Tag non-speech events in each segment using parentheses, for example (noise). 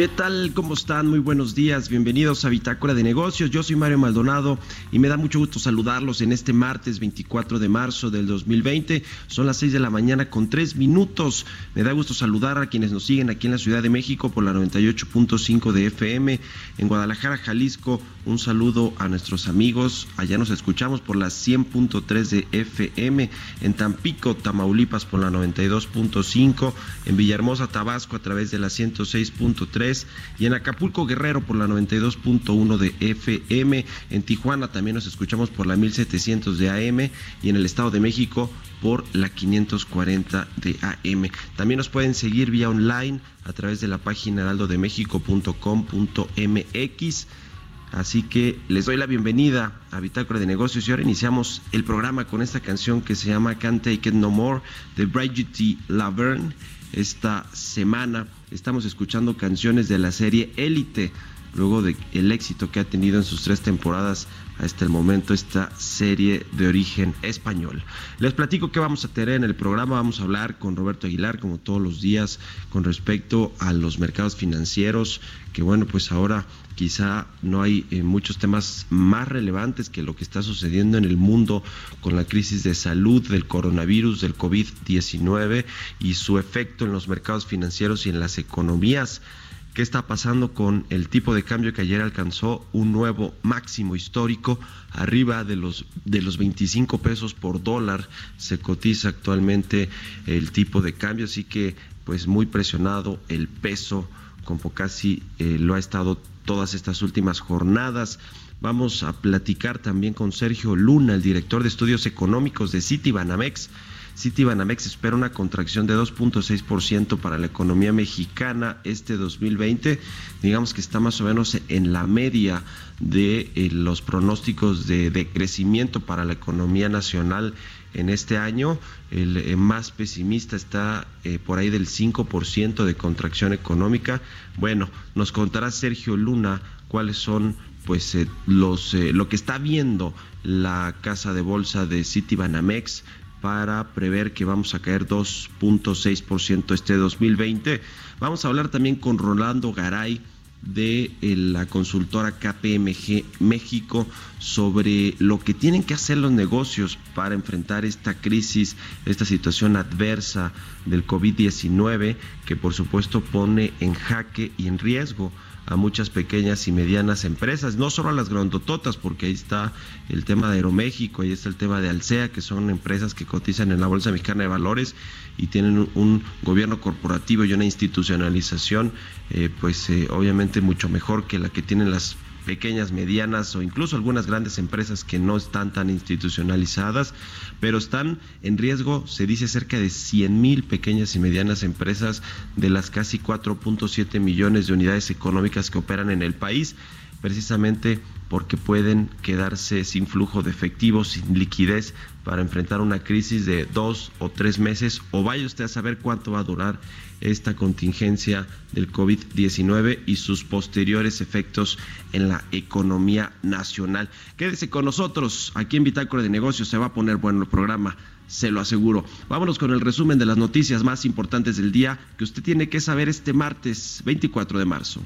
¿Qué tal? ¿Cómo están? Muy buenos días. Bienvenidos a Bitácora de Negocios. Yo soy Mario Maldonado y me da mucho gusto saludarlos en este martes 24 de marzo del 2020. Son las 6 de la mañana con 3 minutos. Me da gusto saludar a quienes nos siguen aquí en la Ciudad de México por la 98.5 de FM. En Guadalajara, Jalisco, un saludo a nuestros amigos. Allá nos escuchamos por la 100.3 de FM. En Tampico, Tamaulipas por la 92.5. En Villahermosa, Tabasco a través de la 106.3 y en Acapulco Guerrero por la 92.1 de FM, en Tijuana también nos escuchamos por la 1700 de AM y en el Estado de México por la 540 de AM. También nos pueden seguir vía online a través de la página heraldodemexico.com.mx. Así que les doy la bienvenida a Bitácora de Negocios y ahora iniciamos el programa con esta canción que se llama Can't Take It No More de Brigitte Laverne. Esta semana estamos escuchando canciones de la serie Élite, luego de el éxito que ha tenido en sus tres temporadas hasta el momento esta serie de origen español. Les platico que vamos a tener en el programa, vamos a hablar con Roberto Aguilar como todos los días con respecto a los mercados financieros, que bueno, pues ahora quizá no hay eh, muchos temas más relevantes que lo que está sucediendo en el mundo con la crisis de salud del coronavirus, del COVID-19 y su efecto en los mercados financieros y en las economías. ¿Qué está pasando con el tipo de cambio que ayer alcanzó un nuevo máximo histórico arriba de los de los 25 pesos por dólar? Se cotiza actualmente el tipo de cambio, así que pues muy presionado el peso como casi eh, lo ha estado todas estas últimas jornadas. Vamos a platicar también con Sergio Luna, el director de estudios económicos de Citibanamex. Citibanamex espera una contracción de 2.6% para la economía mexicana este 2020. Digamos que está más o menos en la media de eh, los pronósticos de, crecimiento para la economía nacional en este año. El eh, más pesimista está eh, por ahí del 5% de contracción económica. Bueno, nos contará Sergio Luna cuáles son pues eh, los lo que está viendo la casa de bolsa de Citibanamex para prever que vamos a caer 2.6% este 2020. Vamos a hablar también con Rolando Garay de eh, la consultora KPMG México sobre lo que tienen que hacer los negocios para enfrentar esta crisis, esta situación adversa del COVID-19 que por supuesto pone en jaque y en riesgo a muchas pequeñas y medianas empresas, no solo a las grandototas, porque ahí está el tema de Aeroméxico, ahí está el tema de Alsea, que son empresas que cotizan en la Bolsa Mexicana de Valores y tienen un gobierno corporativo y una institucionalización, eh, pues eh, obviamente mucho mejor que la que tienen las pequeñas, medianas o incluso algunas grandes empresas que no están tan institucionalizadas, pero están en riesgo, se dice, cerca de 100 mil pequeñas y medianas empresas de las casi 4.7 millones de unidades económicas que operan en el país, precisamente porque pueden quedarse sin flujo de efectivo, sin liquidez para enfrentar una crisis de dos o tres meses, o vaya usted a saber cuánto va a durar esta contingencia del COVID-19 y sus posteriores efectos en la economía nacional. Quédese con nosotros, aquí en Bitácora de Negocios se va a poner bueno el programa se lo aseguro. Vámonos con el resumen de las noticias más importantes del día que usted tiene que saber este martes 24 de marzo.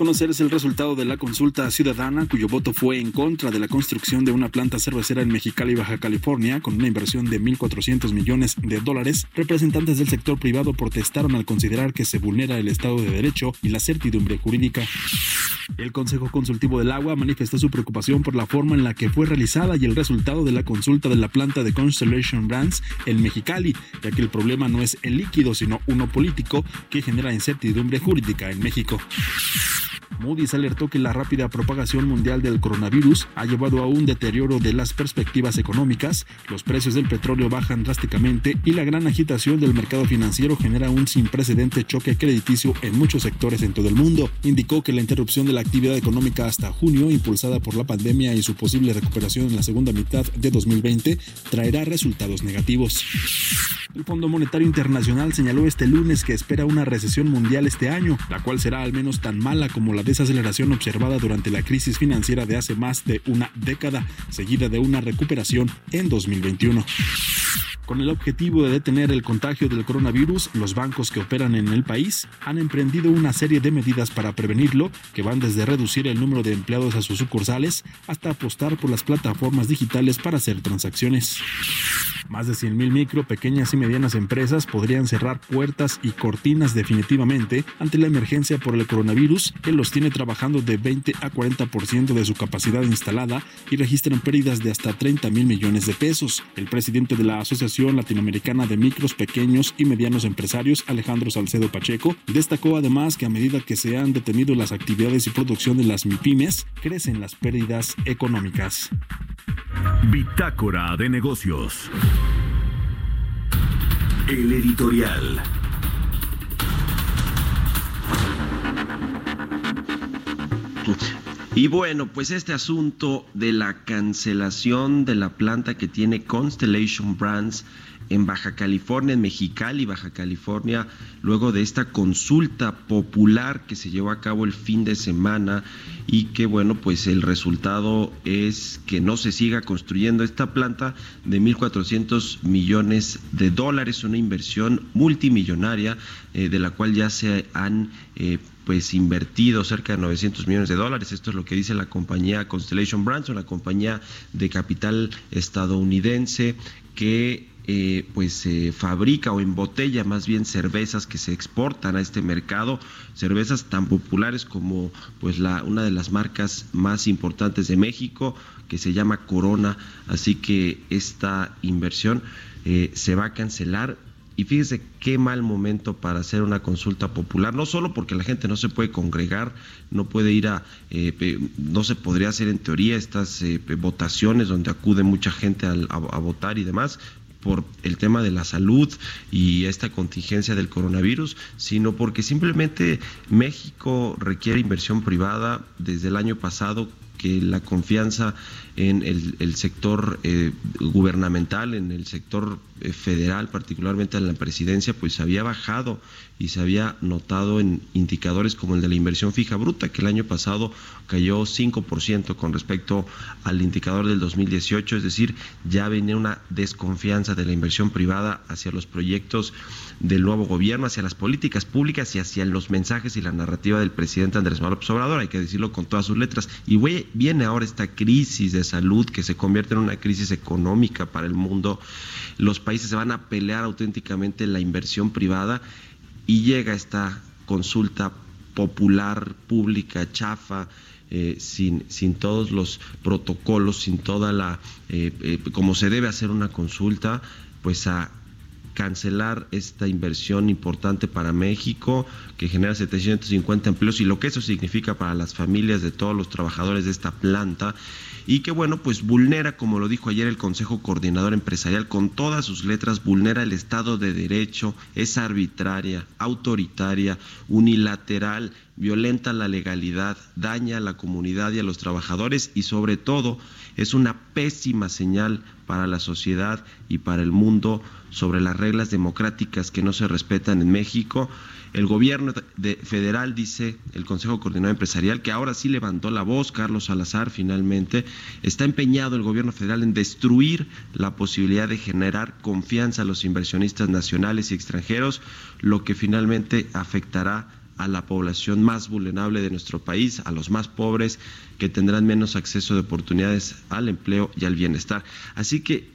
Tras conocerse el resultado de la consulta ciudadana, cuyo voto fue en contra de la construcción de una planta cervecera en Mexicali, Baja California, con una inversión de 1.400 millones de dólares, representantes del sector privado protestaron al considerar que se vulnera el Estado de Derecho y la certidumbre jurídica. El Consejo Consultivo del Agua manifestó su preocupación por la forma en la que fue realizada y el resultado de la consulta de la planta de Constellation Brands en Mexicali, ya que el problema no es el líquido, sino uno político que genera incertidumbre jurídica en México. Moody's alertó que la rápida propagación mundial del coronavirus ha llevado a un deterioro de las perspectivas económicas, los precios del petróleo bajan drásticamente y la gran agitación del mercado financiero genera un sin precedente choque crediticio en muchos sectores en todo el mundo. Indicó que la interrupción de la actividad económica hasta junio, impulsada por la pandemia y su posible recuperación en la segunda mitad de 2020, traerá resultados negativos. El Fondo Monetario Internacional señaló este lunes que espera una recesión mundial este año, la cual será al menos tan mala como la desaceleración observada durante la crisis financiera de hace más de una década, seguida de una recuperación en 2021. Con el objetivo de detener el contagio del coronavirus, los bancos que operan en el país han emprendido una serie de medidas para prevenirlo, que van desde reducir el número de empleados a sus sucursales hasta apostar por las plataformas digitales para hacer transacciones. Más de 100.000 micro, pequeñas y medianas empresas podrían cerrar puertas y cortinas definitivamente ante la emergencia por el coronavirus, que los tiene trabajando de 20 a 40% de su capacidad instalada y registran pérdidas de hasta 30 mil millones de pesos. El presidente de la Asociación Latinoamericana de Micros, Pequeños y Medianos Empresarios, Alejandro Salcedo Pacheco, destacó además que a medida que se han detenido las actividades y producción de las MIPIMES, crecen las pérdidas económicas. Bitácora de negocios. El editorial. Y bueno, pues este asunto de la cancelación de la planta que tiene Constellation Brands en Baja California, en Mexicali, Baja California, luego de esta consulta popular que se llevó a cabo el fin de semana y que bueno, pues el resultado es que no se siga construyendo esta planta de 1.400 millones de dólares, una inversión multimillonaria eh, de la cual ya se han... Eh, pues invertido cerca de 900 millones de dólares. Esto es lo que dice la compañía Constellation Brands, una compañía de capital estadounidense que eh, pues se fabrica o embotella más bien cervezas que se exportan a este mercado, cervezas tan populares como pues la una de las marcas más importantes de México que se llama Corona, así que esta inversión eh, se va a cancelar. Y fíjese qué mal momento para hacer una consulta popular, no solo porque la gente no se puede congregar, no puede ir a, eh, no se podría hacer en teoría estas eh, votaciones donde acude mucha gente a, a votar y demás, por el tema de la salud y esta contingencia del coronavirus, sino porque simplemente México requiere inversión privada desde el año pasado que la confianza en el, sector eh, gubernamental, en el sector eh, federal, particularmente en la presidencia, pues había bajado y se había notado en indicadores como el de la inversión fija bruta, que el año pasado cayó 5% con respecto al indicador del 2018, es decir, ya venía una desconfianza de la inversión privada hacia los proyectos del nuevo gobierno, hacia las políticas públicas y hacia los mensajes y la narrativa del presidente Andrés Manuel Obrador, hay que decirlo con todas sus letras. Y viene ahora esta crisis de salud que se convierte en una crisis económica para el mundo. Los países se van a pelear auténticamente la inversión privada y llega esta consulta popular, pública, chafa, eh, sin, sin todos los protocolos, sin toda la, eh, eh, como se debe hacer una consulta, pues a cancelar esta inversión importante para México que genera 750 empleos y lo que eso significa para las familias de todos los trabajadores de esta planta y que bueno, pues vulnera, como lo dijo ayer el Consejo Coordinador Empresarial, con todas sus letras, vulnera el Estado de Derecho, es arbitraria, autoritaria, unilateral, violenta la legalidad, daña a la comunidad y a los trabajadores y sobre todo es una pésima señal para la sociedad y para el mundo sobre las reglas democráticas que no se respetan en México. El gobierno de, federal dice, el Consejo Coordinador Empresarial, que ahora sí levantó la voz, Carlos Salazar finalmente, está empeñado el gobierno federal en destruir la posibilidad de generar confianza a los inversionistas nacionales y extranjeros, lo que finalmente afectará a la población más vulnerable de nuestro país, a los más pobres, que tendrán menos acceso de oportunidades al empleo y al bienestar. Así que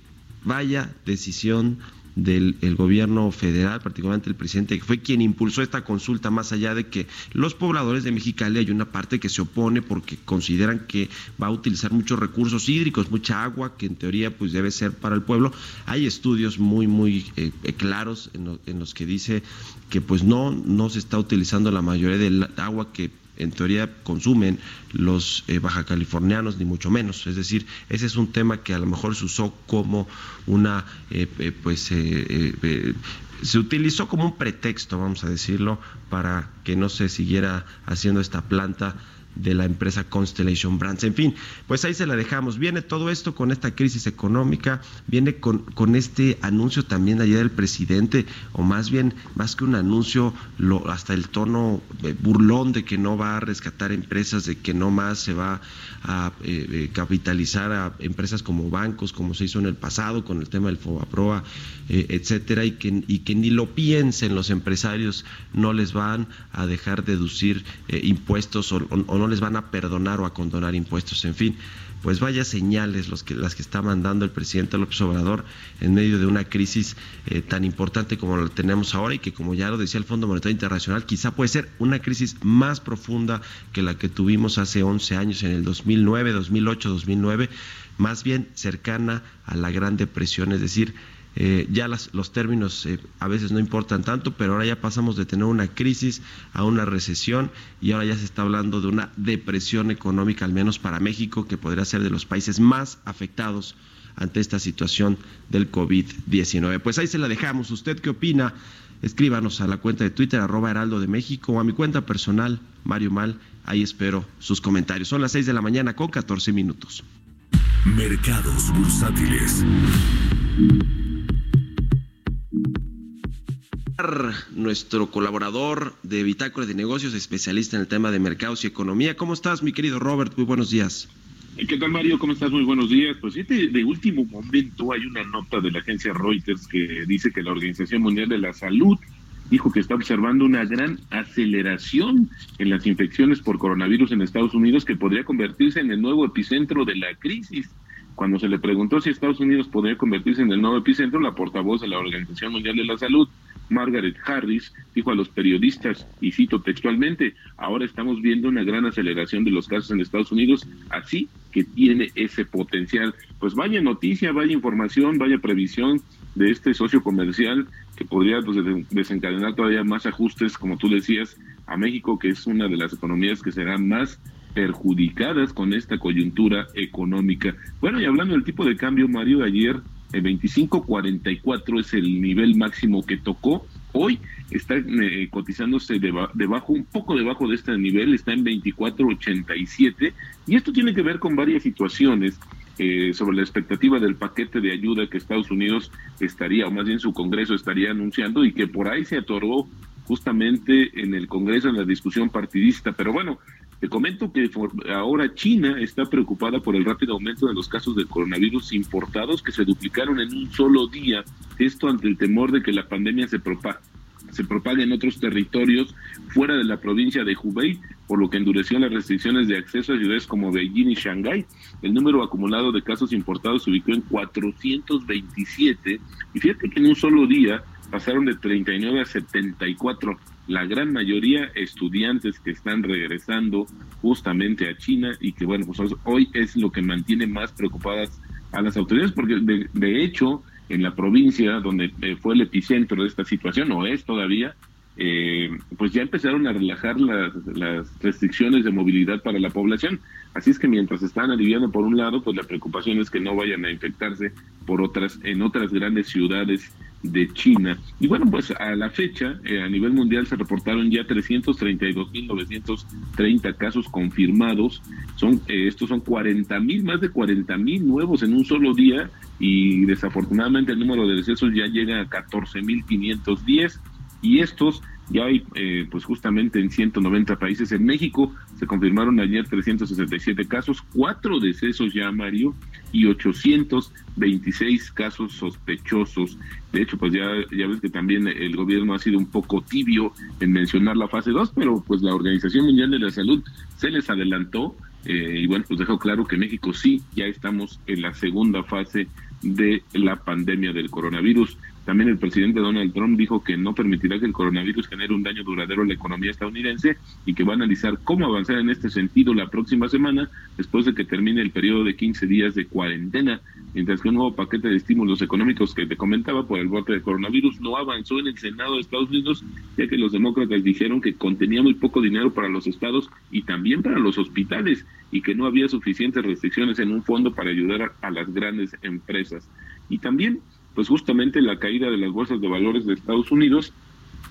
vaya decisión del el gobierno federal, particularmente el presidente, que fue quien impulsó esta consulta, más allá de que los pobladores de Mexicali hay una parte que se opone porque consideran que va a utilizar muchos recursos hídricos, mucha agua, que en teoría pues debe ser para el pueblo. Hay estudios muy, muy eh, claros en, lo, en los que dice que pues no, no se está utilizando la mayoría del agua que en teoría consumen los eh, baja californianos, ni mucho menos. Es decir, ese es un tema que a lo mejor se usó como una, eh, eh, pues, se utilizó como un pretexto, vamos a decirlo, para que no se siguiera haciendo esta planta de la empresa Constellation Brands. En fin, pues ahí se la dejamos. Viene todo esto con esta crisis económica, viene con, este anuncio también ayer del presidente, o más bien, más que un anuncio, lo, hasta el tono eh, burlón de que no va a rescatar empresas, de que no más se va a eh, eh, capitalizar a empresas como bancos, como se hizo en el pasado con el tema del Fobaproa, eh, etcétera, y que, y que ni lo piensen los empresarios, no les van a dejar deducir eh, impuestos o, o, o no les van a perdonar o a condonar impuestos, en fin pues vaya señales los que, las que está mandando el presidente López Obrador en medio de una crisis eh, tan importante como la tenemos ahora y que como ya lo decía el Fondo Monetario Internacional, quizá puede ser una crisis más profunda que la que tuvimos hace 11 años en el 2009, 2008, 2009, más bien cercana a la Gran Depresión, es decir, eh, ya los términos eh, a veces no importan tanto, pero ahora ya pasamos de tener una crisis a una recesión y ahora ya se está hablando de una depresión económica, al menos para México, que podría ser de los países más afectados ante esta situación del COVID-19. Pues ahí se la dejamos. ¿Usted qué opina? Escríbanos a la cuenta de Twitter, arroba Heraldo de México, o a mi cuenta personal, Mario Mal. Ahí espero sus comentarios. Son las 6 de la mañana con 14 minutos. Mercados bursátiles. Nuestro colaborador de Bitácora de Negocios, especialista en el tema de mercados y economía. ¿Cómo estás, mi querido Robert? Muy buenos días. ¿Qué tal, Mario? ¿Cómo estás? Muy buenos días. Pues de, de último momento hay una nota de la agencia Reuters que dice que la Organización Mundial de la Salud dijo que está observando una gran aceleración en las infecciones por coronavirus en Estados Unidos que podría convertirse en el nuevo epicentro de la crisis. Cuando se le preguntó si Estados Unidos podría convertirse en el nuevo epicentro, la portavoz de la Organización Mundial de la Salud, Margaret Harris, dijo a los periodistas, y cito textualmente, ahora estamos viendo una gran aceleración de los casos en Estados Unidos, así que tiene ese potencial. Pues vaya noticia, vaya información, vaya previsión de este socio comercial que podría pues, desencadenar todavía más ajustes, como tú decías, a México, que es una de las economías que serán más perjudicadas con esta coyuntura económica. Bueno, y hablando del tipo de cambio, Mario, ayer el 25.44 es el nivel máximo que tocó. Hoy está eh, cotizándose deba- debajo, un poco debajo de este nivel, está en 24.87 y esto tiene que ver con varias situaciones eh, sobre la expectativa del paquete de ayuda que Estados Unidos estaría, o más bien su Congreso estaría anunciando y que por ahí se atoró justamente en el Congreso en la discusión partidista. Pero bueno, te comento que ahora China está preocupada por el rápido aumento de los casos de coronavirus importados que se duplicaron en un solo día. Esto ante el temor de que la pandemia se propague se propague en otros territorios fuera de la provincia de Hubei, por lo que endureció las restricciones de acceso a ciudades como Beijing y Shanghái. El número acumulado de casos importados se ubicó en 427 y fíjate que en un solo día pasaron de 39 a 74, la gran mayoría estudiantes que están regresando justamente a China y que bueno, pues hoy es lo que mantiene más preocupadas a las autoridades porque de, de hecho en la provincia donde eh, fue el epicentro de esta situación, o es todavía, eh, pues ya empezaron a relajar las, las restricciones de movilidad para la población. Así es que mientras están aliviando por un lado, pues la preocupación es que no vayan a infectarse por otras, en otras grandes ciudades de China. Y bueno, pues a la fecha, eh, a nivel mundial se reportaron ya 332.930 casos confirmados. Son eh, estos son 40.000, más de 40.000 nuevos en un solo día y desafortunadamente el número de decesos ya llega a 14.510 y estos ya hay eh, pues justamente en 190 países. En México se confirmaron ayer 367 casos, cuatro decesos ya, Mario, y 826 casos sospechosos. De hecho, pues ya, ya ves que también el gobierno ha sido un poco tibio en mencionar la fase 2, pero pues la Organización Mundial de la Salud se les adelantó eh, y bueno, pues dejó claro que México sí, ya estamos en la segunda fase de la pandemia del coronavirus. También el presidente Donald Trump dijo que no permitirá que el coronavirus genere un daño duradero a la economía estadounidense y que va a analizar cómo avanzar en este sentido la próxima semana después de que termine el periodo de 15 días de cuarentena, mientras que un nuevo paquete de estímulos económicos que te comentaba por el brote de coronavirus no avanzó en el Senado de Estados Unidos, ya que los demócratas dijeron que contenía muy poco dinero para los estados y también para los hospitales y que no había suficientes restricciones en un fondo para ayudar a, a las grandes empresas. Y también pues justamente la caída de las bolsas de valores de Estados Unidos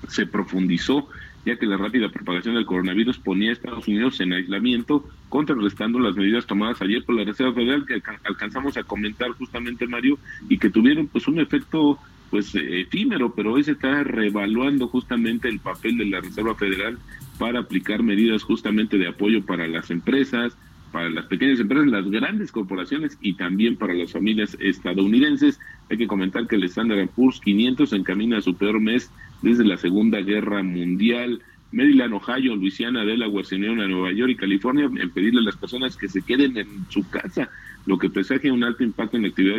se profundizó, ya que la rápida propagación del coronavirus ponía a Estados Unidos en aislamiento, contrarrestando las medidas tomadas ayer por la Reserva Federal que alca- alcanzamos a comentar justamente, Mario, y que tuvieron pues un efecto pues eh, efímero, pero hoy se está reevaluando justamente el papel de la Reserva Federal para aplicar medidas justamente de apoyo para las empresas, para las pequeñas empresas, las grandes corporaciones y también para las familias estadounidenses. Hay que comentar que el Standard Poor's 500 se encamina a su peor mes desde la Segunda Guerra Mundial. Maryland, Ohio, Luisiana, Delaware, se unieron a Nueva York y California en pedirle a las personas que se queden en su casa, lo que presagia un alto impacto en la actividad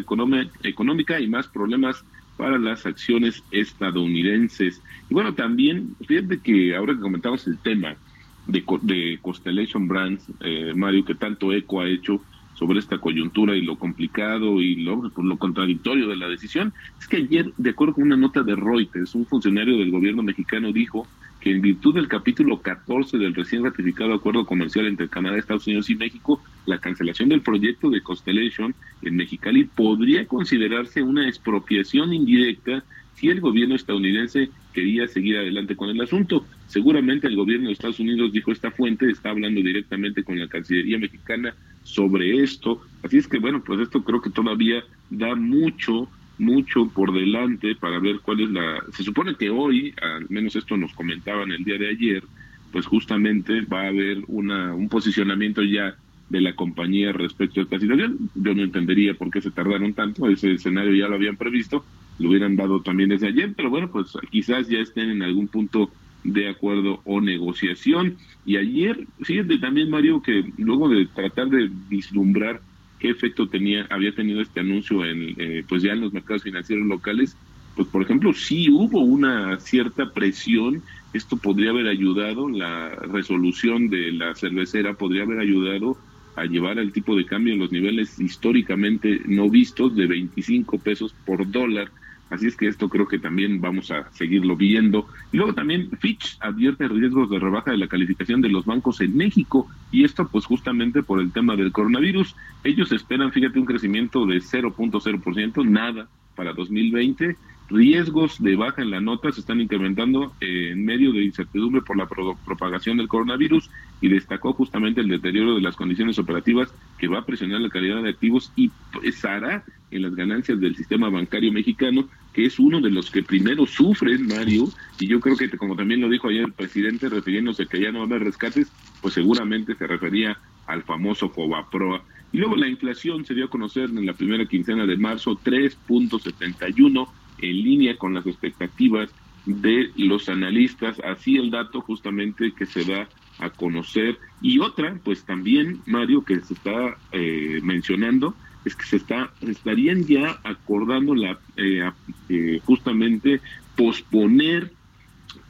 económica y más problemas para las acciones estadounidenses. Y bueno, también, fíjate que ahora que comentamos el tema de, de Constellation Brands, eh, Mario, que tanto eco ha hecho sobre esta coyuntura y lo complicado y lo, pues, lo contradictorio de la decisión, es que ayer, de acuerdo con una nota de Reuters, un funcionario del gobierno mexicano dijo que en virtud del capítulo 14 del recién ratificado acuerdo comercial entre Canadá, Estados Unidos y México, la cancelación del proyecto de Constellation en Mexicali podría considerarse una expropiación indirecta si el gobierno estadounidense quería seguir adelante con el asunto. Seguramente el gobierno de Estados Unidos, dijo esta fuente, está hablando directamente con la Cancillería mexicana sobre esto. Así es que, bueno, pues esto creo que todavía da mucho, mucho por delante para ver cuál es la... Se supone que hoy, al menos esto nos comentaban el día de ayer, pues justamente va a haber una, un posicionamiento ya de la compañía respecto a esta situación. Yo no entendería por qué se tardaron tanto, ese escenario ya lo habían previsto, lo hubieran dado también desde ayer, pero bueno, pues quizás ya estén en algún punto de acuerdo o negociación. Y ayer, fíjate también, Mario, que luego de tratar de vislumbrar qué efecto tenía, había tenido este anuncio en, eh, pues ya en los mercados financieros locales, pues por ejemplo, sí hubo una cierta presión, esto podría haber ayudado, la resolución de la cervecera podría haber ayudado a llevar el tipo de cambio en los niveles históricamente no vistos de 25 pesos por dólar. Así es que esto creo que también vamos a seguirlo viendo. Y luego también Fitch advierte riesgos de rebaja de la calificación de los bancos en México y esto pues justamente por el tema del coronavirus. Ellos esperan, fíjate, un crecimiento de 0.0%, nada para 2020 riesgos de baja en la nota se están incrementando eh, en medio de incertidumbre por la pro- propagación del coronavirus y destacó justamente el deterioro de las condiciones operativas que va a presionar la calidad de activos y pesará en las ganancias del sistema bancario mexicano, que es uno de los que primero sufren, Mario, y yo creo que como también lo dijo ayer el presidente refiriéndose que ya no va a haber rescates, pues seguramente se refería al famoso Fobaproa. Y luego la inflación se dio a conocer en la primera quincena de marzo 3.71 en línea con las expectativas de los analistas, así el dato justamente que se da a conocer. Y otra, pues también, Mario, que se está eh, mencionando, es que se está estarían ya acordando la eh, eh, justamente posponer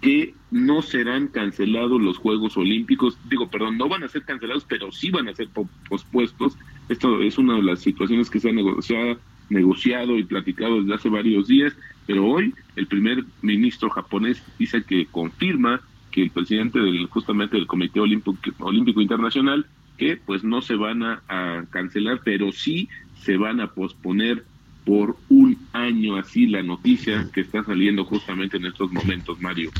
que no serán cancelados los Juegos Olímpicos, digo, perdón, no van a ser cancelados, pero sí van a ser po- pospuestos. Esto es una de las situaciones que se ha, nego- se ha negociado y platicado desde hace varios días, pero hoy el primer ministro japonés dice que confirma que el presidente del justamente del Comité Olímpico, Internacional que pues no se van a, a cancelar, pero sí se van a posponer por un año, así la noticia que está saliendo justamente en estos momentos, Mario.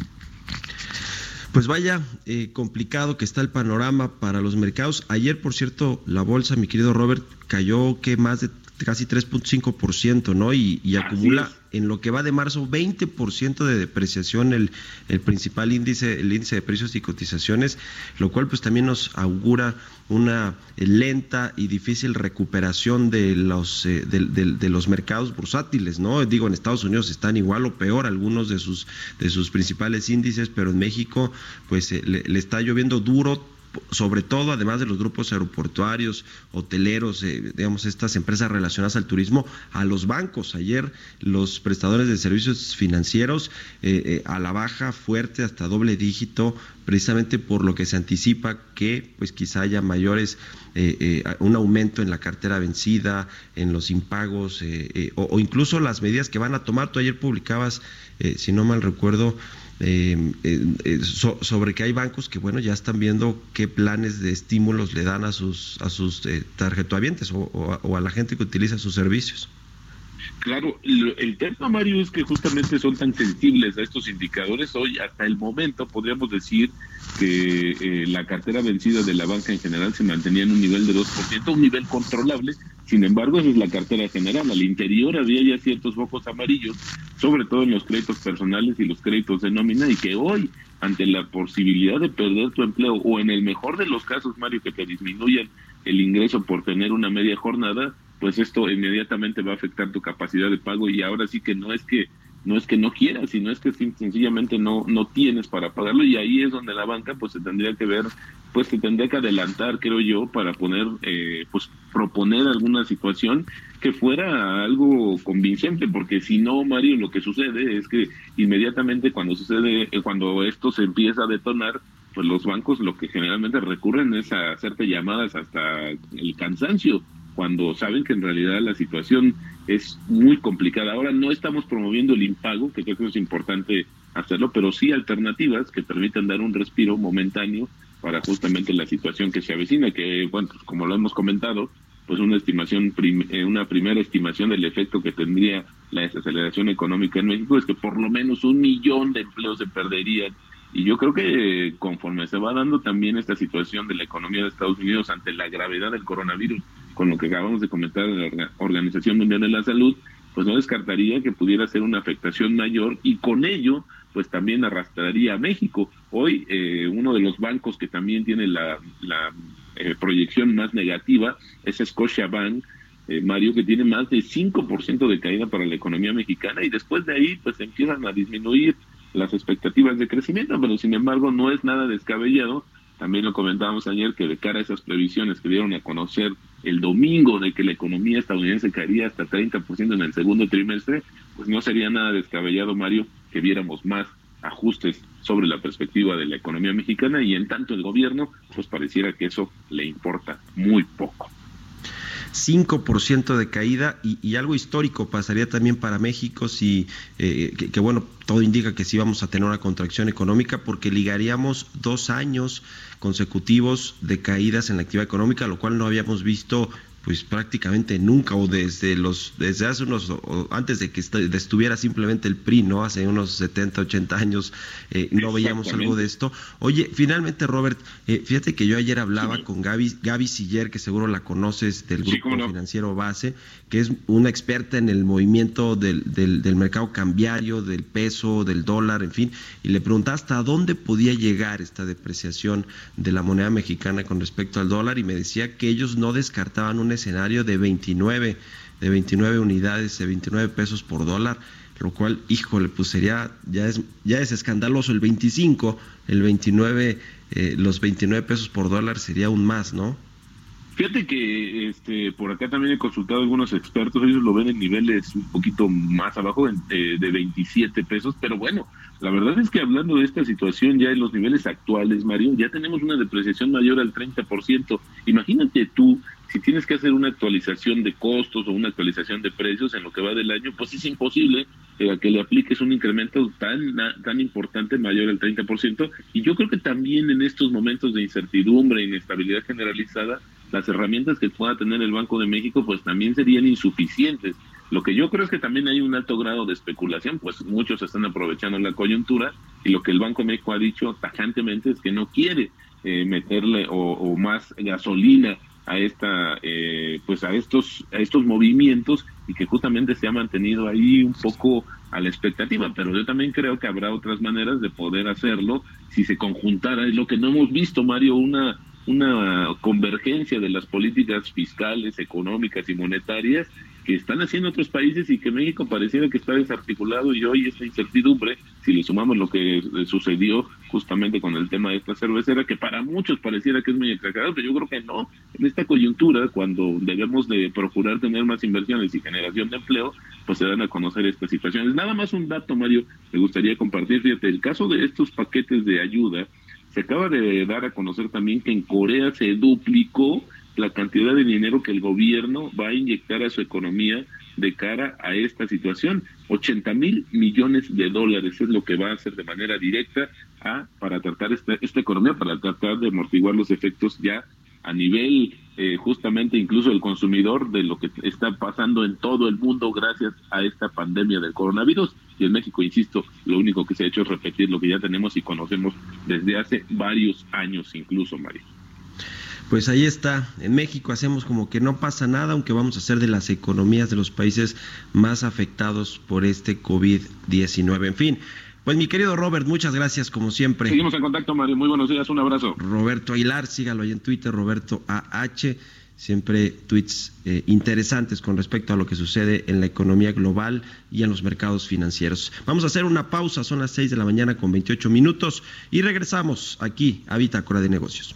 Pues vaya, eh, complicado que está el panorama para los mercados. Ayer, por cierto, la bolsa, mi querido Robert, cayó que más de casi 3.5%, ¿no? Y, y acumula en lo que va de marzo 20% de depreciación el, el principal índice, el índice de precios y cotizaciones, lo cual pues también nos augura una lenta y difícil recuperación de los eh, de, de- de los mercados bursátiles, ¿no? Digo, en Estados Unidos están igual o peor algunos de sus de sus principales índices, pero en México pues eh, le, le está lloviendo duro sobre todo además de los grupos aeroportuarios, hoteleros, eh, digamos estas empresas relacionadas al turismo, a los bancos. Ayer los prestadores de servicios financieros eh, eh, a la baja fuerte hasta doble dígito, precisamente por lo que se anticipa que pues quizá haya mayores un aumento en la cartera vencida, en los impagos o, o incluso las medidas que van a tomar. Tú ayer publicabas, si no mal recuerdo, eh, eh, eh, so- sobre que hay bancos que bueno ya están viendo qué planes de estímulos le dan a sus a sus eh, o, o a la gente que utiliza sus servicios. Claro, el tema, Mario, es que justamente son tan sensibles a estos indicadores. Hoy, hasta el momento, podríamos decir que eh, la cartera vencida de la banca en general se mantenía en un nivel de 2%, un nivel controlable. Sin embargo, esa es la cartera general. Al interior había ya ciertos focos amarillos, sobre todo en los créditos personales y los créditos de nómina, y que hoy, ante la posibilidad de perder tu empleo, o en el mejor de los casos, Mario, que te disminuyan el ingreso por tener una media jornada, pues esto inmediatamente va a afectar tu capacidad de pago y ahora sí que no es que no es que no quieras, sino es que sencillamente no no tienes para pagarlo y ahí es donde la banca pues se tendría que ver, pues se tendría que adelantar, creo yo, para poner, eh, pues proponer alguna situación que fuera algo convincente, porque si no, Mario, lo que sucede es que inmediatamente cuando sucede, eh, cuando esto se empieza a detonar, pues los bancos lo que generalmente recurren es a hacerte llamadas hasta el cansancio cuando saben que en realidad la situación es muy complicada. Ahora no estamos promoviendo el impago, que creo que es importante hacerlo, pero sí alternativas que permitan dar un respiro momentáneo para justamente la situación que se avecina, que bueno, pues como lo hemos comentado, pues una estimación, eh, una primera estimación del efecto que tendría la desaceleración económica en México es que por lo menos un millón de empleos se perderían y yo creo que conforme se va dando también esta situación de la economía de Estados Unidos ante la gravedad del coronavirus, con lo que acabamos de comentar de la Orga- Organización Mundial de la Salud, pues no descartaría que pudiera ser una afectación mayor y con ello, pues también arrastraría a México. Hoy, eh, uno de los bancos que también tiene la, la eh, proyección más negativa es Scotiabank, eh, Mario, que tiene más de 5% de caída para la economía mexicana y después de ahí, pues empiezan a disminuir las expectativas de crecimiento, pero sin embargo no es nada descabellado. También lo comentábamos ayer que de cara a esas previsiones que dieron a conocer el domingo de que la economía estadounidense caería hasta 30% en el segundo trimestre, pues no sería nada descabellado, Mario, que viéramos más ajustes sobre la perspectiva de la economía mexicana y en tanto el gobierno, pues pareciera que eso le importa muy poco. 5% de caída y, y algo histórico pasaría también para México si, eh, que, que, bueno, todo indica que sí vamos a tener una contracción económica porque ligaríamos dos años consecutivos de caídas en la actividad económica, lo cual no habíamos visto pues prácticamente nunca o desde los desde hace unos o antes de que est- estuviera simplemente el PRI, ¿no? Hace unos 70, 80 años eh, no veíamos algo de esto. Oye, finalmente Robert, eh, fíjate que yo ayer hablaba con Gaby Gaby Siller, que seguro la conoces del grupo no. financiero Base, que es una experta en el movimiento del, del, del mercado cambiario, del peso, del dólar, en fin, y le preguntaba hasta dónde podía llegar esta depreciación de la moneda mexicana con respecto al dólar y me decía que ellos no descartaban un escenario de 29, de 29 unidades, de 29 pesos por dólar, lo cual, híjole, pues sería, ya es, ya es escandaloso el 25, el 29, eh, los 29 pesos por dólar sería aún más, ¿no? Fíjate que este por acá también he consultado a algunos expertos, ellos lo ven en niveles un poquito más abajo, eh, de 27 pesos, pero bueno, la verdad es que hablando de esta situación ya en los niveles actuales, Mario, ya tenemos una depreciación mayor al 30%. Imagínate tú, si tienes que hacer una actualización de costos o una actualización de precios en lo que va del año, pues es imposible eh, que le apliques un incremento tan, tan importante mayor al 30%. Y yo creo que también en estos momentos de incertidumbre e inestabilidad generalizada, las herramientas que pueda tener el Banco de México pues también serían insuficientes. Lo que yo creo es que también hay un alto grado de especulación, pues muchos están aprovechando la coyuntura y lo que el Banco de México ha dicho tajantemente es que no quiere eh, meterle o más gasolina a esta eh, pues a estos a estos movimientos y que justamente se ha mantenido ahí un poco a la expectativa. Pero yo también creo que habrá otras maneras de poder hacerlo si se conjuntara. Es lo que no hemos visto Mario una una convergencia de las políticas fiscales económicas y monetarias que están haciendo otros países y que México pareciera que está desarticulado y hoy esta incertidumbre, si le sumamos lo que sucedió justamente con el tema de esta cervecera, que para muchos pareciera que es muy exagerado, pero yo creo que no. En esta coyuntura, cuando debemos de procurar tener más inversiones y generación de empleo, pues se dan a conocer estas situaciones. Nada más un dato, Mario, me gustaría compartir, fíjate, el caso de estos paquetes de ayuda, se acaba de dar a conocer también que en Corea se duplicó la cantidad de dinero que el gobierno va a inyectar a su economía de cara a esta situación. 80 mil millones de dólares es lo que va a hacer de manera directa a, para tratar esta, esta economía, para tratar de amortiguar los efectos ya a nivel eh, justamente incluso el consumidor de lo que está pasando en todo el mundo gracias a esta pandemia del coronavirus. Y en México, insisto, lo único que se ha hecho es repetir lo que ya tenemos y conocemos desde hace varios años incluso, Mario. Pues ahí está, en México hacemos como que no pasa nada, aunque vamos a ser de las economías de los países más afectados por este COVID-19. En fin, pues mi querido Robert, muchas gracias como siempre. Seguimos en contacto, Mario. Muy buenos días, un abrazo. Roberto Aguilar, sígalo ahí en Twitter, Roberto AH, siempre tweets eh, interesantes con respecto a lo que sucede en la economía global y en los mercados financieros. Vamos a hacer una pausa, son las 6 de la mañana con 28 minutos y regresamos aquí a Bitácora de Negocios.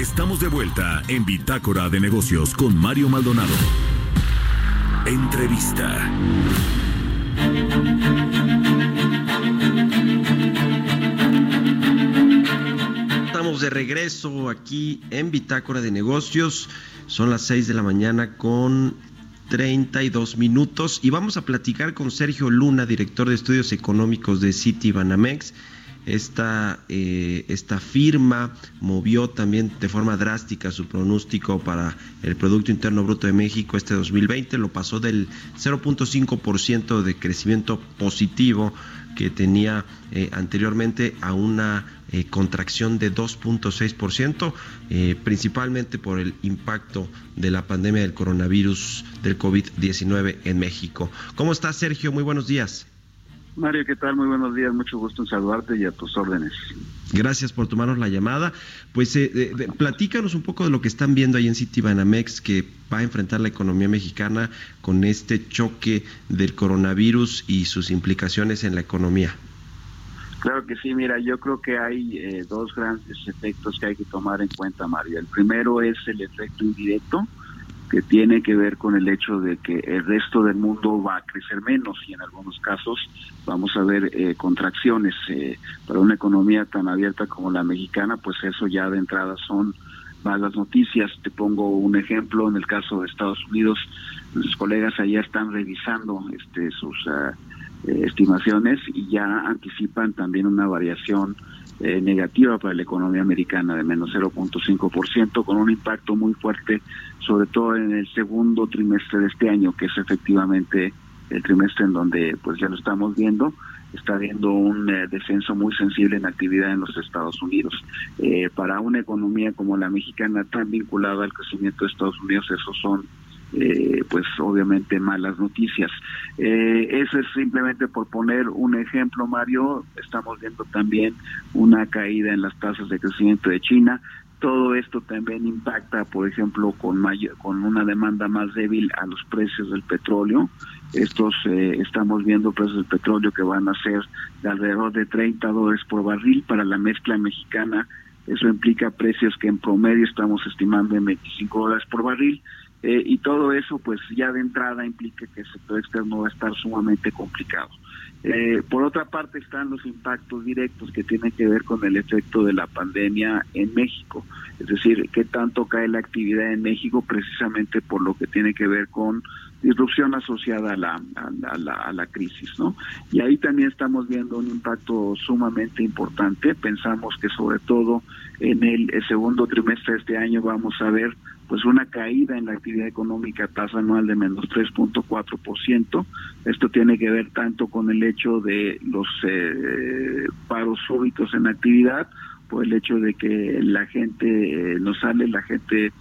Estamos de vuelta en Bitácora de Negocios con Mario Maldonado. Entrevista. Estamos de regreso aquí en Bitácora de Negocios. Son las 6 de la mañana con 32 minutos y vamos a platicar con Sergio Luna, director de estudios económicos de City Banamex. Esta, eh, esta firma movió también de forma drástica su pronóstico para el Producto Interno Bruto de México este 2020, lo pasó del 0.5% de crecimiento positivo que tenía eh, anteriormente a una eh, contracción de 2.6%, eh, principalmente por el impacto de la pandemia del coronavirus del COVID-19 en México. ¿Cómo estás, Sergio? Muy buenos días. Mario, ¿qué tal? Muy buenos días, mucho gusto en saludarte y a tus órdenes. Gracias por tomarnos la llamada. Pues eh, de- platícanos un poco de lo que están viendo ahí en Citibanamex, que va a enfrentar la economía mexicana con este choque del coronavirus y sus implicaciones en la economía. Claro que sí, mira, yo creo que hay eh, dos grandes efectos que hay que tomar en cuenta, Mario. El primero es el efecto indirecto, que tiene que ver con el hecho de que el resto del mundo va a crecer menos y en algunos casos vamos a ver eh, contracciones. Eh, para una economía tan abierta como la mexicana, pues eso ya de entrada son malas noticias. Te pongo un ejemplo, en el caso de Estados Unidos, nuestros colegas allá están revisando este, sus ah, eh, estimaciones y ya anticipan también una variación eh, negativa para la economía americana de menos 0.5%, con un impacto muy fuerte, sobre todo en el segundo trimestre de este año, que es efectivamente el trimestre en donde pues ya lo estamos viendo, está habiendo un eh, descenso muy sensible en actividad en los Estados Unidos. Eh, para una economía como la mexicana tan vinculada al crecimiento de Estados Unidos, esos son eh, pues obviamente malas noticias. Eh, eso es simplemente por poner un ejemplo, Mario. Estamos viendo también una caída en las tasas de crecimiento de China. Todo esto también impacta, por ejemplo, con, mayor, con una demanda más débil a los precios del petróleo. Estos eh, estamos viendo precios del petróleo que van a ser de alrededor de 30 dólares por barril para la mezcla mexicana. Eso implica precios que en promedio estamos estimando en 25 dólares por barril. Eh, y todo eso pues ya de entrada implica que el sector externo va a estar sumamente complicado. Eh, por otra parte están los impactos directos que tienen que ver con el efecto de la pandemia en México, es decir, qué tanto cae la actividad en México precisamente por lo que tiene que ver con disrupción asociada a la, a, la, a la crisis, ¿no? Y ahí también estamos viendo un impacto sumamente importante. Pensamos que sobre todo en el, el segundo trimestre de este año vamos a ver pues una caída en la actividad económica tasa anual de menos 3.4%. Esto tiene que ver tanto con el hecho de los eh, paros súbitos en actividad, por el hecho de que la gente eh, no sale, la gente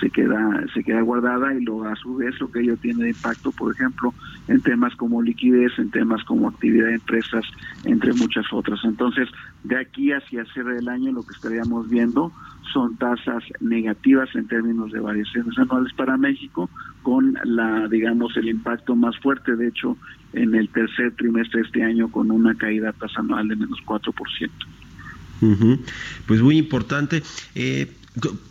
se queda se queda guardada y luego a su vez lo que ello tiene de impacto, por ejemplo, en temas como liquidez, en temas como actividad de empresas, entre muchas otras. Entonces, de aquí hacia cierre del año lo que estaríamos viendo son tasas negativas en términos de variaciones anuales para México, con la, digamos, el impacto más fuerte, de hecho, en el tercer trimestre de este año, con una caída tasa anual de menos 4%. Uh. Pues muy importante. Eh,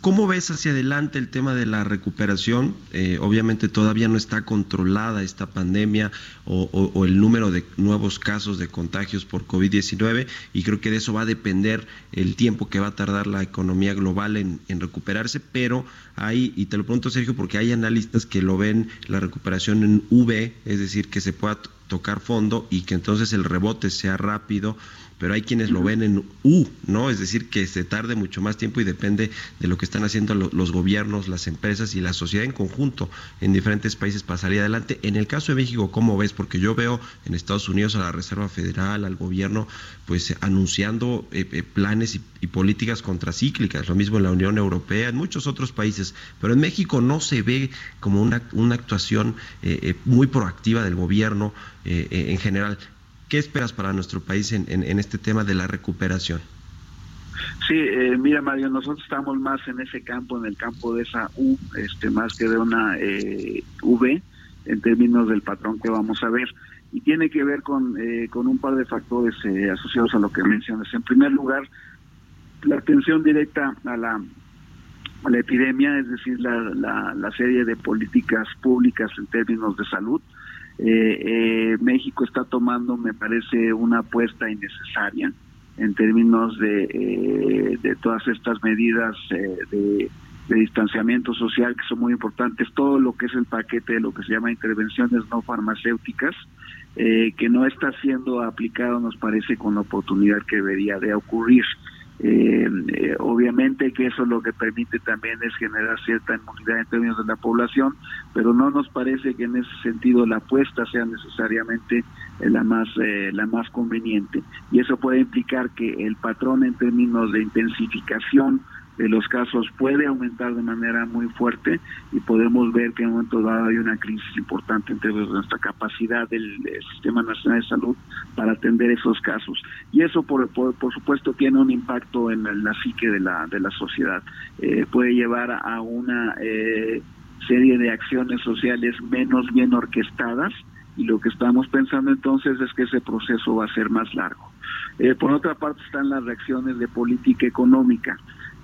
¿Cómo ves hacia adelante el tema de la recuperación? Eh, obviamente todavía no está controlada esta pandemia o, o, el número de nuevos casos de contagios por COVID-19 y creo que de eso va a depender el tiempo que va a tardar la economía global en, en, recuperarse, pero hay, y te lo pregunto Sergio, porque hay analistas que lo ven la recuperación en V, es decir, que se pueda tocar fondo y que entonces el rebote sea rápido pero hay quienes lo ven en U, ¿no? Es decir, que se tarde mucho más tiempo y depende de lo que están haciendo los gobiernos, las empresas y la sociedad en conjunto en diferentes países para salir adelante. En el caso de México, ¿cómo ves? Porque yo veo en Estados Unidos a la Reserva Federal, al gobierno, pues anunciando eh, eh, planes y, políticas contracíclicas, lo mismo en la Unión Europea, en muchos otros países, pero en México no se ve como una, una actuación eh, muy proactiva del gobierno en general. ¿Qué esperas para nuestro país en, este tema de la recuperación? Sí, eh, mira Mario, nosotros estamos más en ese campo, en el campo de esa U, este, más que de una eh, V, en términos del patrón que vamos a ver. Y tiene que ver con, eh, con un par de factores eh, asociados a lo que mencionas. En primer lugar, la atención directa a la, epidemia, es decir, la serie de políticas públicas en términos de salud. Eh, eh, México está tomando, me parece, una apuesta innecesaria en términos de, eh, todas estas medidas eh, de, de, distanciamiento social que son muy importantes, todo lo que es el paquete de lo que se llama intervenciones no farmacéuticas, eh, que no está siendo aplicado, nos parece, con la oportunidad que debería de ocurrir. Eh, eh, obviamente que eso lo que permite también es generar cierta inmunidad en términos de la población, pero no nos parece que en ese sentido la apuesta sea necesariamente eh, la más eh, la más conveniente. Y eso puede implicar que el patrón en términos de intensificación de los casos puede aumentar de manera muy fuerte y podemos ver que en un momento dado hay una crisis importante en de nuestra capacidad del, Sistema Nacional de Salud para atender esos casos. Y eso, por, por, por supuesto, tiene un impacto en la, la, psique de la, de la sociedad. Eh, puede llevar a una eh, serie de acciones sociales menos bien orquestadas y lo que estamos pensando entonces es que ese proceso va a ser más largo. Eh, por otra parte están las reacciones de política económica.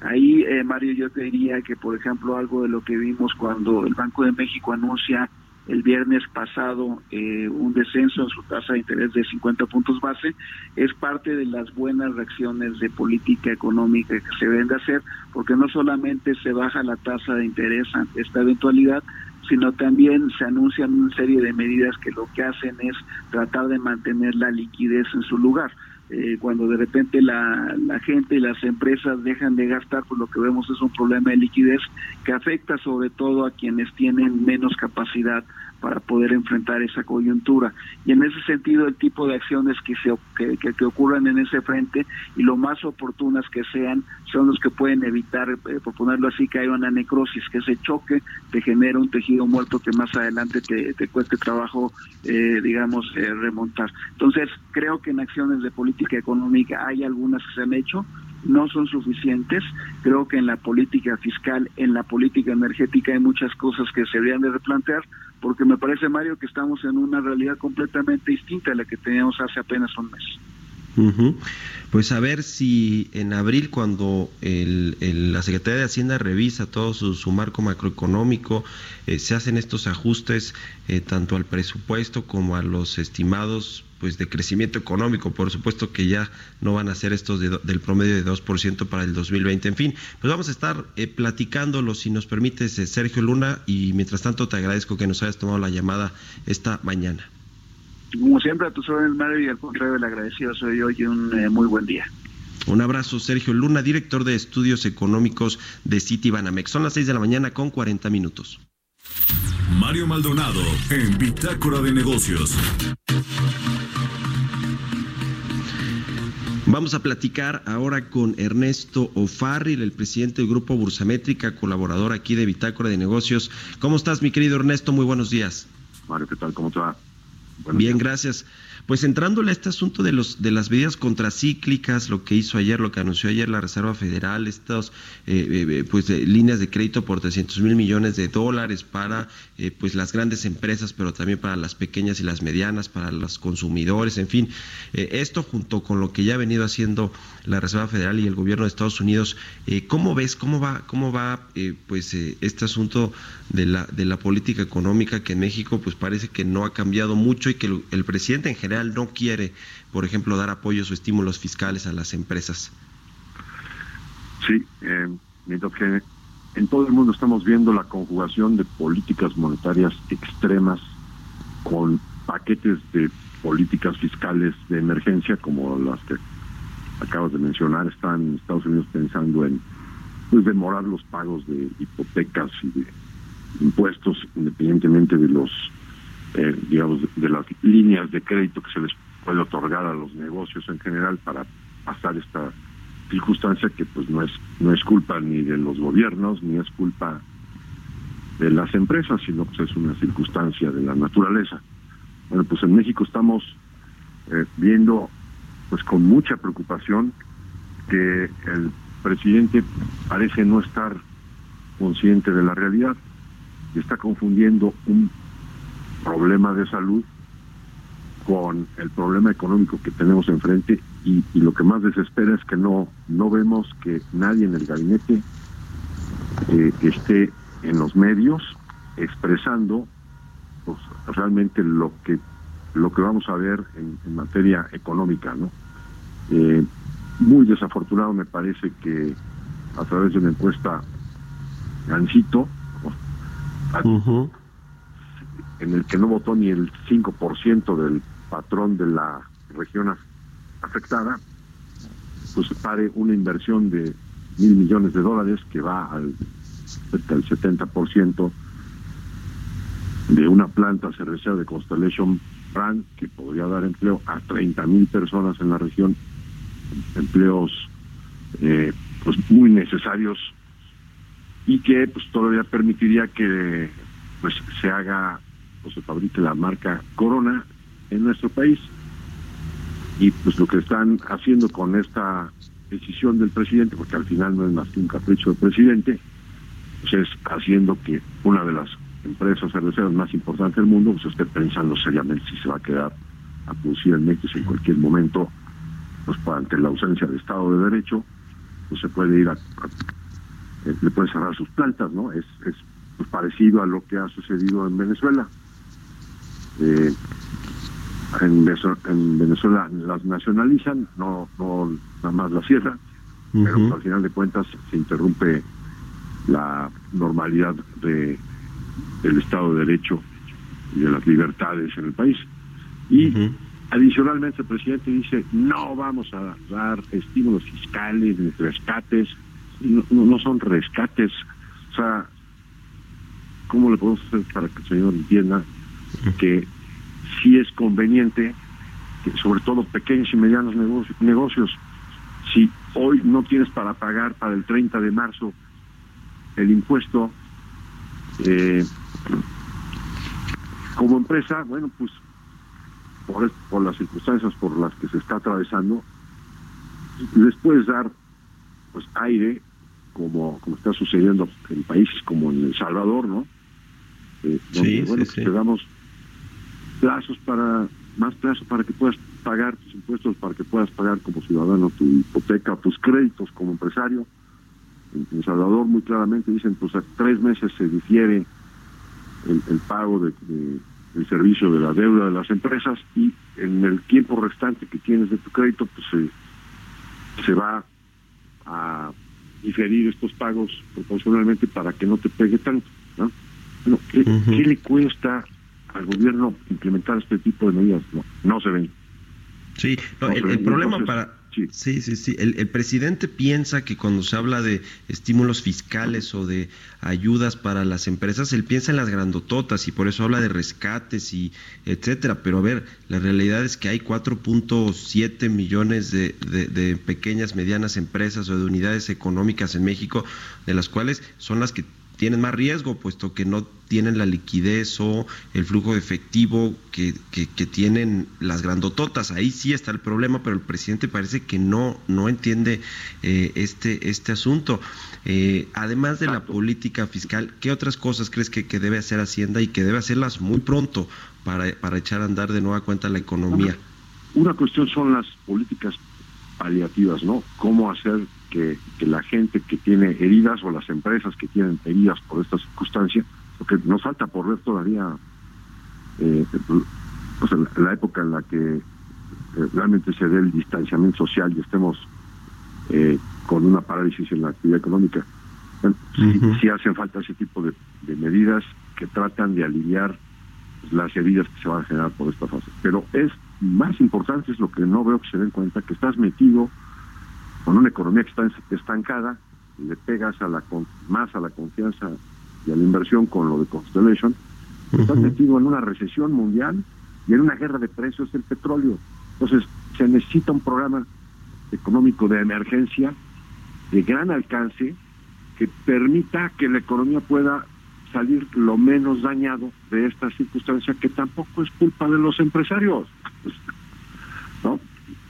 Ahí, eh, Mario, yo te diría que, por ejemplo, algo de lo que vimos cuando el Banco de México anuncia el viernes pasado eh, un descenso en su tasa de interés de 50 puntos base, es parte de las buenas reacciones de política económica que se deben de hacer, porque no solamente se baja la tasa de interés ante esta eventualidad, sino también se anuncian una serie de medidas que lo que hacen es tratar de mantener la liquidez en su lugar. Eh, cuando de repente la, la gente y las empresas dejan de gastar, pues lo que vemos es un problema de liquidez que afecta sobre todo a quienes tienen menos capacidad para poder enfrentar esa coyuntura. Y en ese sentido, el tipo de acciones que, se, que, que, que ocurran en ese frente y lo más oportunas que sean, son los que pueden evitar, eh, por ponerlo así, que haya una necrosis, que ese choque te genera un tejido muerto que más adelante te, te cueste trabajo, eh, digamos, eh, remontar. Entonces, creo que en acciones de política económica hay algunas que se han hecho, no son suficientes. Creo que en la política fiscal, en la política energética hay muchas cosas que se deberían de replantear, porque me parece, Mario, que estamos en una realidad completamente distinta a la que teníamos hace apenas un mes. Pues a ver si en abril, cuando el, la Secretaría de Hacienda revisa todo su, su marco macroeconómico, eh, se hacen estos ajustes eh, tanto al presupuesto como a los estimados pues de crecimiento económico, por supuesto que ya no van a ser estos de del promedio de 2% para el 2020. En fin, pues vamos a estar eh, platicándolo, si nos permites, eh, Sergio Luna, y mientras tanto te agradezco que nos hayas tomado la llamada esta mañana. Como siempre, a tus órdenes, Mario, y al contrario, el agradecido soy yo y un eh, muy buen día. Un abrazo, Sergio Luna, director de estudios económicos de Citibanamex. Son las 6 de la mañana con 40 minutos. Mario Maldonado en Bitácora de Negocios. Vamos a platicar ahora con Ernesto O'Farrill, el presidente del Grupo Bursamétrica, colaborador aquí de Bitácora de Negocios. ¿Cómo estás, mi querido Ernesto? Muy buenos días. Mario, ¿qué tal? ¿Cómo te va? Buenos Bien, días. gracias. Pues entrándole a este asunto de los de las medidas contracíclicas, lo que hizo ayer, lo que anunció ayer la Reserva Federal, estos eh, eh, pues de líneas de crédito por 300 mil millones de dólares para eh, pues las grandes empresas, pero también para las pequeñas y las medianas, para los consumidores, en fin, eh, esto junto con lo que ya ha venido haciendo la Reserva Federal y el Gobierno de Estados Unidos, eh, ¿cómo ves cómo va cómo va eh, pues eh, este asunto de la de la política económica que en México pues parece que no ha cambiado mucho y que el presidente en general no quiere, por ejemplo, dar apoyos o estímulos fiscales a las empresas? Sí, eh, mientras que en todo el mundo estamos viendo la conjugación de políticas monetarias extremas con paquetes de políticas fiscales de emergencia como las que acabas de mencionar, están Estados Unidos pensando en pues demorar los pagos de hipotecas y de impuestos independientemente de los eh, digamos de las líneas de crédito que se les puede otorgar a los negocios en general para pasar esta circunstancia que pues no es no es culpa ni de los gobiernos ni es culpa de las empresas sino que es una circunstancia de la naturaleza. Bueno pues en México estamos eh, viendo pues con mucha preocupación que el presidente parece no estar consciente de la realidad y está confundiendo un problema de salud con el problema económico que tenemos enfrente y, lo que más desespera es que no no vemos que nadie en el gabinete eh, esté en los medios expresando pues, realmente lo que lo que vamos a ver en, materia económica no Eh, muy desafortunado me parece que a través de una encuesta Gancito Ujú. En el que no votó ni el 5% del patrón de la región af- afectada, pues pare una inversión de mil millones de dólares que va al cerca del 70% de una planta cervecera de Constellation Brand que podría dar empleo a 30 mil personas en la región, empleos eh, pues muy necesarios y que pues todavía permitiría que pues se haga o se fabrique la marca Corona en nuestro país y pues lo que están haciendo con esta decisión del presidente porque al final no es más que un capricho del presidente pues es haciendo que una de las empresa cervecera más importante del mundo pues esté pensando seriamente si se va a quedar a producir en México en cualquier momento, pues ante la ausencia de Estado de Derecho, pues se puede ir a, a- eh, le puede cerrar sus plantas, ¿no? Es, es pues, parecido a lo que ha sucedido en Venezuela. Eh, en, Venezuela, en Venezuela las nacionalizan, no, no nada más las cierran, pero al final de cuentas se interrumpe la normalidad de del Estado de Derecho y de las libertades en el país. Y adicionalmente el presidente dice, no vamos a dar estímulos fiscales ni rescates, no- no son rescates, o sea, ¿cómo le podemos hacer para que el señor entienda que sí es conveniente, que sobre todo pequeños y medianos negocios, negocios si hoy no tienes para pagar para el 30 de marzo el impuesto, eh, como empresa, bueno, pues por, las circunstancias por las que se está atravesando, les puedes dar pues aire, como, como está sucediendo en países como en El Salvador, ¿no? Eh, donde, Sí, sí, bueno, pues sí. te damos plazos para, más plazos para que puedas pagar tus impuestos, para que puedas pagar como ciudadano tu hipoteca, tus créditos como empresario. En, Salvador muy claramente dicen, pues a tres meses se difiere el, el pago de, de- del servicio de la deuda de las empresas y en el tiempo restante que tienes de tu crédito, pues se, se va a diferir estos pagos proporcionalmente para que no te pegue tanto. ¿no? Bueno, ¿qué, Ujú. qué le cuesta al gobierno implementar este tipo de medidas? No, no se ven. Sí, no, No, el, problema entonces, para... sí. Sí, sí, sí. El, el presidente piensa que cuando se habla de estímulos fiscales o de ayudas para las empresas, él piensa en las grandototas y por eso habla de rescates y etcétera. Pero a ver, la realidad es que hay 4.7 millones de, de- de pequeñas, medianas empresas o de unidades económicas en México, de las cuales son las que tienen más riesgo, puesto que no tienen la liquidez o el flujo de efectivo que, que, que tienen las grandototas. Ahí sí está el problema, pero el presidente parece que no, no entiende eh, este, este asunto. Eh, además de la política fiscal, ¿qué otras cosas crees que, que debe hacer Hacienda y que debe hacerlas muy pronto para, para echar a andar de nueva cuenta la economía? Una cuestión son las políticas paliativas, ¿no? Cómo hacer que, que la gente que tiene heridas o las empresas que tienen heridas por esta circunstancia, porque nos falta por ver todavía eh, sea, la, la época en la que eh, realmente se dé el distanciamiento social y estemos eh, con una parálisis en la actividad económica. Bueno, sí, sí hacen falta ese tipo de, de medidas que tratan de aliviar las heridas que se van a generar por esta fase. Pero es más importante, es lo que no veo que se den cuenta, que estás metido con una economía que está estancada, y le pegas a la con- más a la confianza y a la inversión con lo de Constellation, estás Ujú. metido en una recesión mundial y en una guerra de precios del petróleo. Entonces, se necesita un programa económico de emergencia de gran alcance que permita que la economía pueda salir lo menos dañado de esta circunstancia que tampoco es culpa de los empresarios. (laughs) ¿no?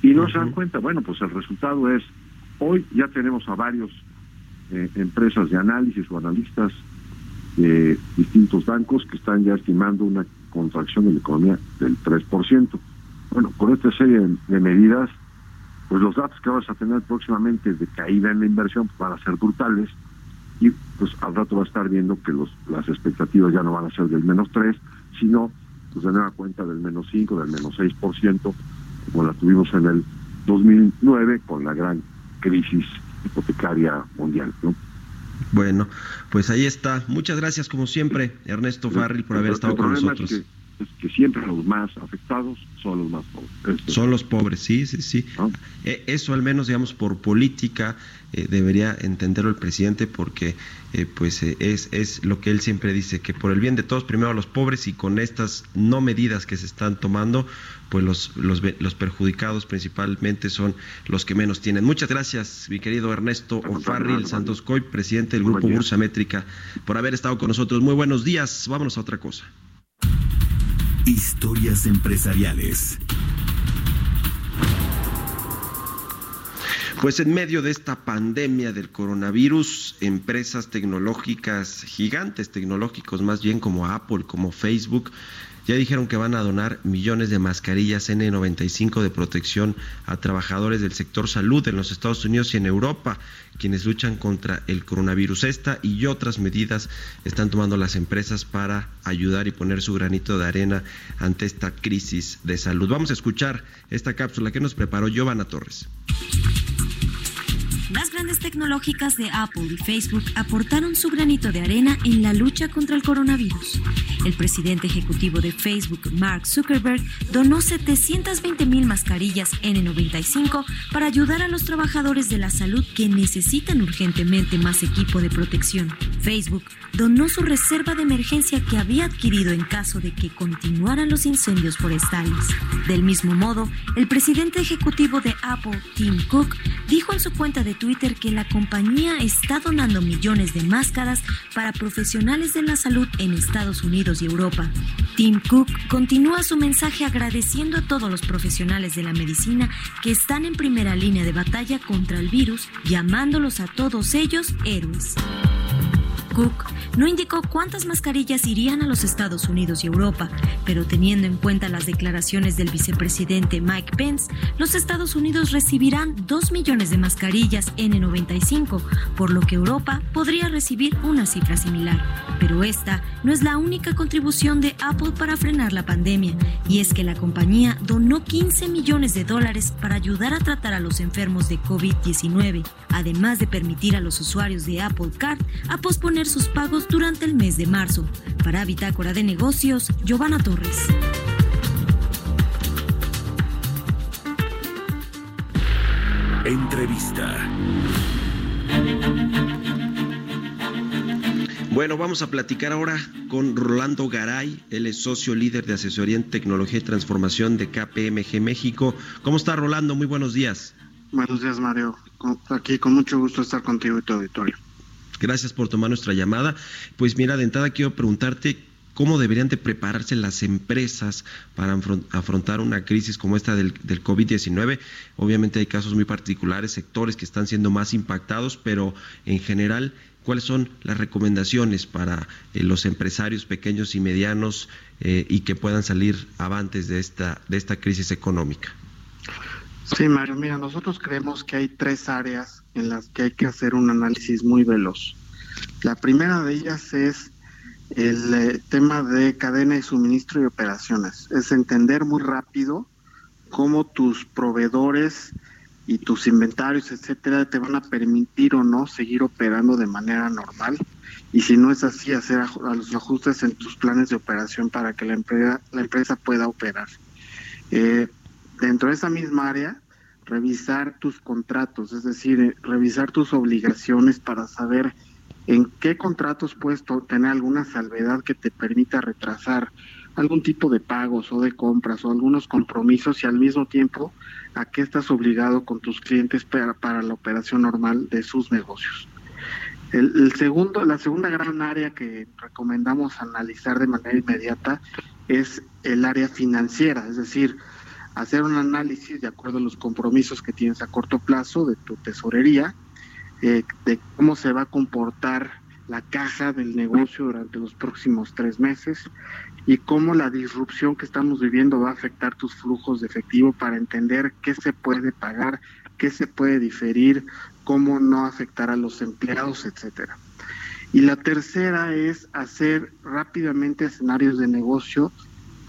Y no se dan cuenta, bueno, pues el resultado es, hoy ya tenemos a varios eh, empresas de análisis o analistas de distintos bancos que están ya estimando una contracción de la economía del 3%. Bueno, con esta serie de, medidas, pues los datos que vas a tener próximamente de caída en la inversión van a ser brutales y pues al rato va a estar viendo que las expectativas ya no van a ser del menos 3, sino pues de nueva cuenta del menos 5, del menos 6%, como la tuvimos en el 2009 con la gran crisis hipotecaria mundial. ¿no? Bueno, pues ahí está. Muchas gracias como siempre, Ernesto Farril, por haber estado con nosotros. Es que, es que siempre los más afectados son los más pobres. Este, Son los pobres, sí, sí, sí. ¿no? Eh, Eso al menos, digamos, por política eh, debería entenderlo el presidente porque eh, pues es, es lo que él siempre dice, que por el bien de todos, primero a los pobres y con estas no medidas que se están tomando, pues los, los, los perjudicados principalmente son los que menos tienen. Muchas gracias, mi querido Ernesto Ofarril Santos Coy, presidente del Grupo. Bursa Métrica, por haber estado con nosotros. Muy buenos días, vámonos a otra cosa. Historias empresariales. Pues en medio de esta pandemia del coronavirus, empresas tecnológicas gigantes, tecnológicos más bien como Apple, como Facebook, ya dijeron que van a donar millones de mascarillas N95 de protección a trabajadores del sector salud en los Estados Unidos y en Europa, quienes luchan contra el coronavirus. Esta y otras medidas están tomando las empresas para ayudar y poner su granito de arena ante esta crisis de salud. Vamos a escuchar esta cápsula que nos preparó Giovanna Torres. Las grandes tecnológicas de Apple y Facebook aportaron su granito de arena en la lucha contra el coronavirus. El presidente ejecutivo de Facebook, Mark Zuckerberg, donó 720 mil mascarillas N95 para ayudar a los trabajadores de la salud que necesitan urgentemente más equipo de protección. Facebook donó su reserva de emergencia que había adquirido en caso de que continuaran los incendios forestales. Del mismo modo, el presidente ejecutivo de Apple, Tim Cook, dijo en su cuenta de Twitter que la compañía está donando millones de máscaras para profesionales de la salud en Estados Unidos y Europa. Tim Cook continúa su mensaje agradeciendo a todos los profesionales de la medicina que están en primera línea de batalla contra el virus, llamándolos a todos ellos héroes. Cook no indicó cuántas mascarillas irían a los Estados Unidos y Europa, pero teniendo en cuenta las declaraciones del vicepresidente Mike Pence, los Estados Unidos recibirán 2 millones de mascarillas N95, por lo que Europa podría recibir una cifra similar. Pero esta no es la única contribución de Apple para frenar la pandemia, y es que la compañía donó 15 millones de dólares para ayudar a tratar a los enfermos de COVID-19, además de permitir a los usuarios de Apple Card a posponer sus pagos durante el mes de marzo. Para Bitácora de Negocios, Giovanna Torres. Entrevista. Bueno, vamos a platicar ahora con Rolando Garay, él es socio líder de asesoría en tecnología y transformación de KPMG México. ¿Cómo está Rolando? Muy buenos días. Buenos días, Mario. Aquí con mucho gusto estar contigo y tu auditorio. Gracias por tomar nuestra llamada. Pues mira, de entrada quiero preguntarte cómo deberían de prepararse las empresas para afron- afrontar una crisis como esta del, del COVID-19. Obviamente hay casos muy particulares, sectores que están siendo más impactados, pero en general, ¿cuáles son las recomendaciones para eh, los empresarios pequeños y medianos eh, y que puedan salir avantes de esta, de esta crisis económica? Sí, Mario, mira, nosotros creemos que hay tres áreas en las que hay que hacer un análisis muy veloz. La primera de ellas es el eh, tema de cadena de suministro y operaciones. Es entender muy rápido cómo tus proveedores y tus inventarios, etcétera, te van a permitir o no seguir operando de manera normal. Y si no es así, hacer a los ajustes en tus planes de operación para que la empresa, la empresa pueda operar. Eh, dentro de esa misma área, revisar tus contratos, es decir, eh, revisar tus obligaciones para saber en qué contratos puedes tener alguna salvedad que te permita retrasar algún tipo de pagos o de compras o algunos compromisos y al mismo tiempo a qué estás obligado con tus clientes para, para la operación normal de sus negocios. El, el segundo, la segunda gran área que recomendamos analizar de manera inmediata es el área financiera, es decir, hacer un análisis de acuerdo a los compromisos que tienes a corto plazo de tu tesorería, eh, de cómo se va a comportar la caja del negocio durante los próximos tres meses y cómo la disrupción que estamos viviendo va a afectar tus flujos de efectivo para entender qué se puede pagar, qué se puede diferir, cómo no afectar a los empleados, etcétera. Y la tercera es hacer rápidamente escenarios de negocio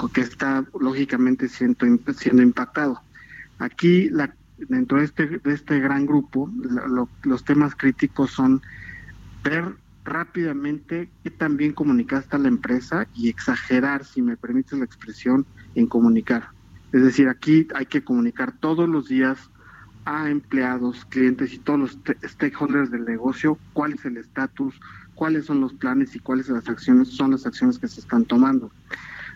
que está lógicamente siendo, siendo impactado. Aquí, la, dentro de este, de este gran grupo, lo- lo- los temas críticos son ver rápidamente qué tan bien comunicaste a la empresa y exagerar, si me permites la expresión, en comunicar. Es decir, aquí hay que comunicar todos los días a empleados, clientes y todos los stakeholders del negocio cuál es el estatus, cuáles son los planes y cuáles las acciones son las acciones que se están tomando.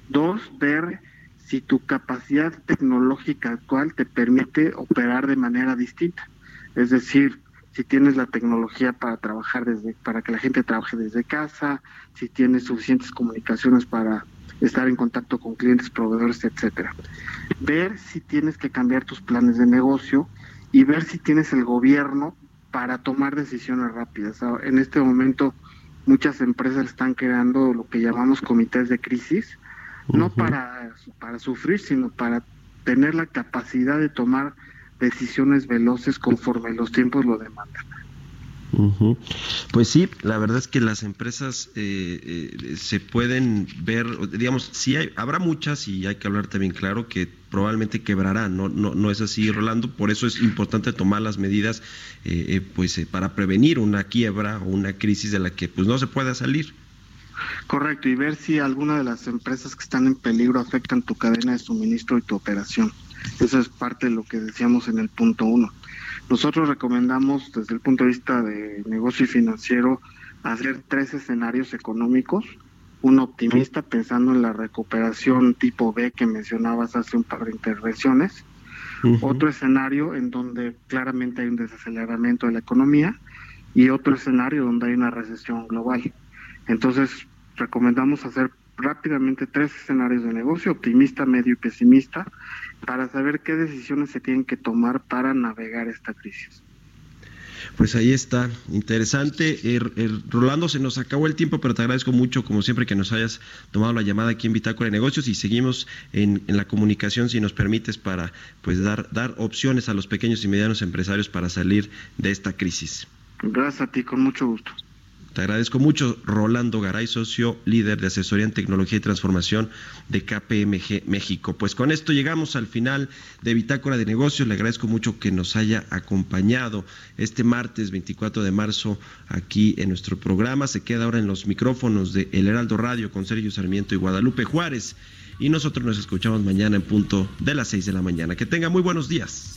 Dos, ver si tu capacidad tecnológica actual te permite operar de manera distinta. Es decir, si tienes la tecnología para trabajar desde, para que la gente trabaje desde casa, si tienes suficientes comunicaciones para estar en contacto con clientes, proveedores, etcétera. Ver si tienes que cambiar tus planes de negocio y ver si tienes el gobierno para tomar decisiones rápidas. En este momento muchas empresas están creando lo que llamamos comités de crisis, no para, para sufrir, sino para tener la capacidad de tomar decisiones veloces conforme los tiempos lo demandan. Pues sí, la verdad es que las empresas eh, eh, se pueden ver, digamos, sí hay, habrá muchas y hay que hablar también claro que probablemente quebrarán, no, no, no es así, Rolando, por eso es importante tomar las medidas, eh, eh, pues, eh, para prevenir una quiebra o una crisis de la que, pues, no se pueda salir. Correcto, y ver si alguna de las empresas que están en peligro afectan tu cadena de suministro y tu operación. Eso es parte de lo que decíamos en el punto uno. Nosotros recomendamos desde el punto de vista de negocio y financiero hacer tres escenarios económicos. Uno optimista pensando en la recuperación tipo B que mencionabas hace un par de intervenciones. Otro escenario en donde claramente hay un desaceleramiento de la economía y otro escenario donde hay una recesión global. Entonces, recomendamos hacer rápidamente tres escenarios de negocio, optimista, medio y pesimista, para saber qué decisiones se tienen que tomar para navegar esta crisis. Pues ahí está, interesante. Er- er, Rolando, se nos acabó el tiempo, pero te agradezco mucho, como siempre, que nos hayas tomado la llamada aquí en Bitácora de Negocios y seguimos en, en la comunicación, si nos permites, para pues dar, dar opciones a los pequeños y medianos empresarios para salir de esta crisis. Gracias a ti, con mucho gusto. Te agradezco mucho, Rolando Garay, socio líder de asesoría en tecnología y transformación de KPMG México. Pues con esto llegamos al final de Bitácora de Negocios. Le agradezco mucho que nos haya acompañado este martes 24 de marzo aquí en nuestro programa. Se queda ahora en los micrófonos de El Heraldo Radio con Sergio Sarmiento y Guadalupe Juárez. Y nosotros nos escuchamos mañana en punto de las 6 de la mañana. Que tenga muy buenos días.